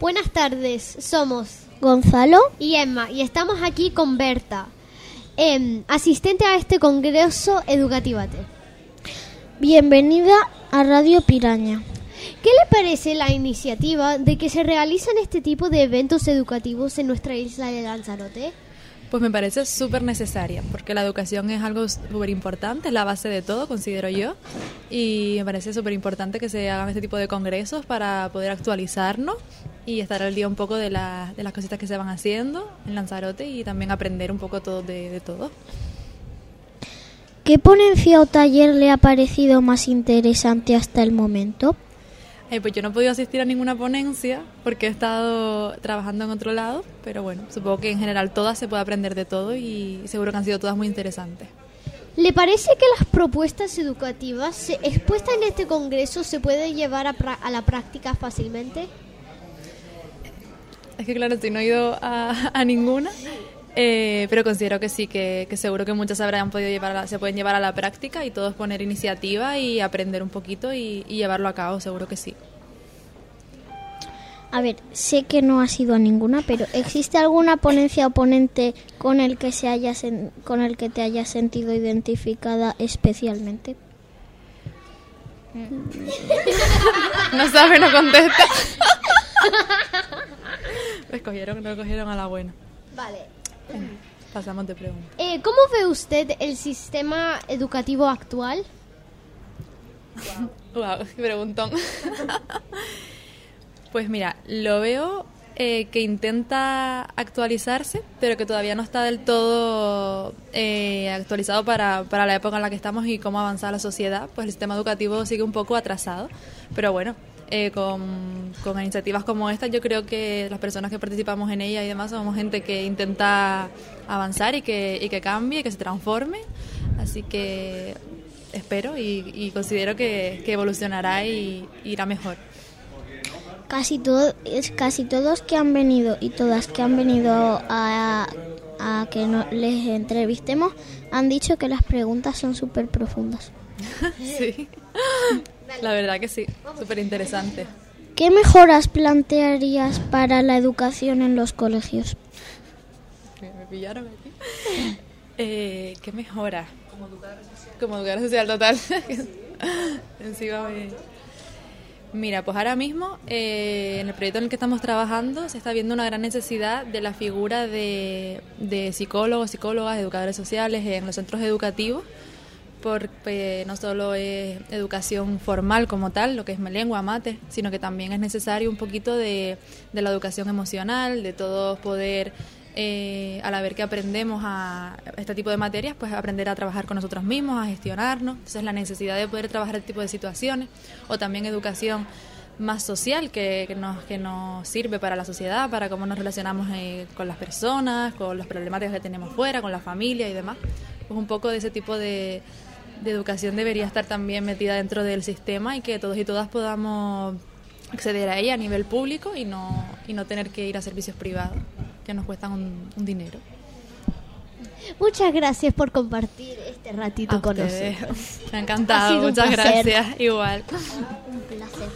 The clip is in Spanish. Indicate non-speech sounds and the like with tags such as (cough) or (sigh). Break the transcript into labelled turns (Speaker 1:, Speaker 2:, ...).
Speaker 1: Buenas tardes, somos
Speaker 2: Gonzalo
Speaker 1: y Emma y estamos aquí con Berta, em, asistente a este Congreso Educativate.
Speaker 2: Bienvenida a Radio Piraña.
Speaker 1: ¿Qué le parece la iniciativa de que se realicen este tipo de eventos educativos en nuestra isla de Lanzarote?
Speaker 3: Pues me parece súper necesaria, porque la educación es algo súper importante, es la base de todo, considero yo, y me parece súper importante que se hagan este tipo de congresos para poder actualizarnos y estar al día un poco de, la, de las cositas que se van haciendo en Lanzarote y también aprender un poco todo de, de todo.
Speaker 2: ¿Qué ponencia o taller le ha parecido más interesante hasta el momento?
Speaker 3: Eh, pues yo no he podido asistir a ninguna ponencia porque he estado trabajando en otro lado, pero bueno, supongo que en general todas se puede aprender de todo y seguro que han sido todas muy interesantes.
Speaker 1: ¿Le parece que las propuestas educativas expuestas en este congreso se pueden llevar a, a la práctica fácilmente?
Speaker 3: Es que claro, si no he ido a, a ninguna, eh, pero considero que sí, que, que, seguro que muchas habrán podido llevar la, se pueden llevar a la práctica y todos poner iniciativa y aprender un poquito y, y, llevarlo a cabo, seguro que sí.
Speaker 2: A ver, sé que no has ido a ninguna, pero ¿existe alguna ponencia o ponente con el que se haya con el que te hayas sentido identificada especialmente? (laughs)
Speaker 3: no sabe, no contesta. Me (laughs) cogieron, no cogieron a la buena.
Speaker 1: Vale.
Speaker 3: Pasamos de pregunta.
Speaker 1: Eh, ¿Cómo ve usted el sistema educativo actual?
Speaker 3: wow, qué preguntón. (laughs) pues mira, lo veo eh, que intenta actualizarse, pero que todavía no está del todo eh, actualizado para, para la época en la que estamos y cómo avanza la sociedad. Pues el sistema educativo sigue un poco atrasado. Pero bueno, eh, con, con, iniciativas como esta, yo creo que las personas que participamos en ella y demás somos gente que intenta avanzar y que, y que cambie, que se transforme. Así que espero y, y considero que, que, evolucionará y irá mejor.
Speaker 2: Casi, todo, casi todos que han venido y todas que han venido a, a que no, les entrevistemos han dicho que las preguntas son súper profundas. (laughs)
Speaker 3: sí. La verdad que sí, súper interesante.
Speaker 2: ¿Qué mejoras plantearías para la educación en los colegios?
Speaker 3: Me pillaron aquí. (laughs) Eh, ¿Qué mejora? Como educadora social. Como educadora social total. (laughs) Encima me... Mira, pues ahora mismo eh, en el proyecto en el que estamos trabajando se está viendo una gran necesidad de la figura de, de psicólogos, psicólogas, educadores sociales en los centros educativos porque no solo es educación formal como tal, lo que es lengua, mate, sino que también es necesario un poquito de, de la educación emocional, de todos poder, eh, al ver que aprendemos a este tipo de materias, pues aprender a trabajar con nosotros mismos, a gestionarnos. Entonces la necesidad de poder trabajar este tipo de situaciones, o también educación más social que, que, nos, que nos sirve para la sociedad, para cómo nos relacionamos eh, con las personas, con las problemáticas que tenemos fuera, con la familia y demás. Pues un poco de ese tipo de, de educación debería estar también metida dentro del sistema y que todos y todas podamos acceder a ella a nivel público y no, y no tener que ir a servicios privados que nos cuestan un, un dinero.
Speaker 1: Muchas gracias por compartir este ratito
Speaker 3: a
Speaker 1: con
Speaker 3: ustedes.
Speaker 1: nosotros.
Speaker 3: Me ha encantado, muchas gracias. Igual.
Speaker 1: Un placer.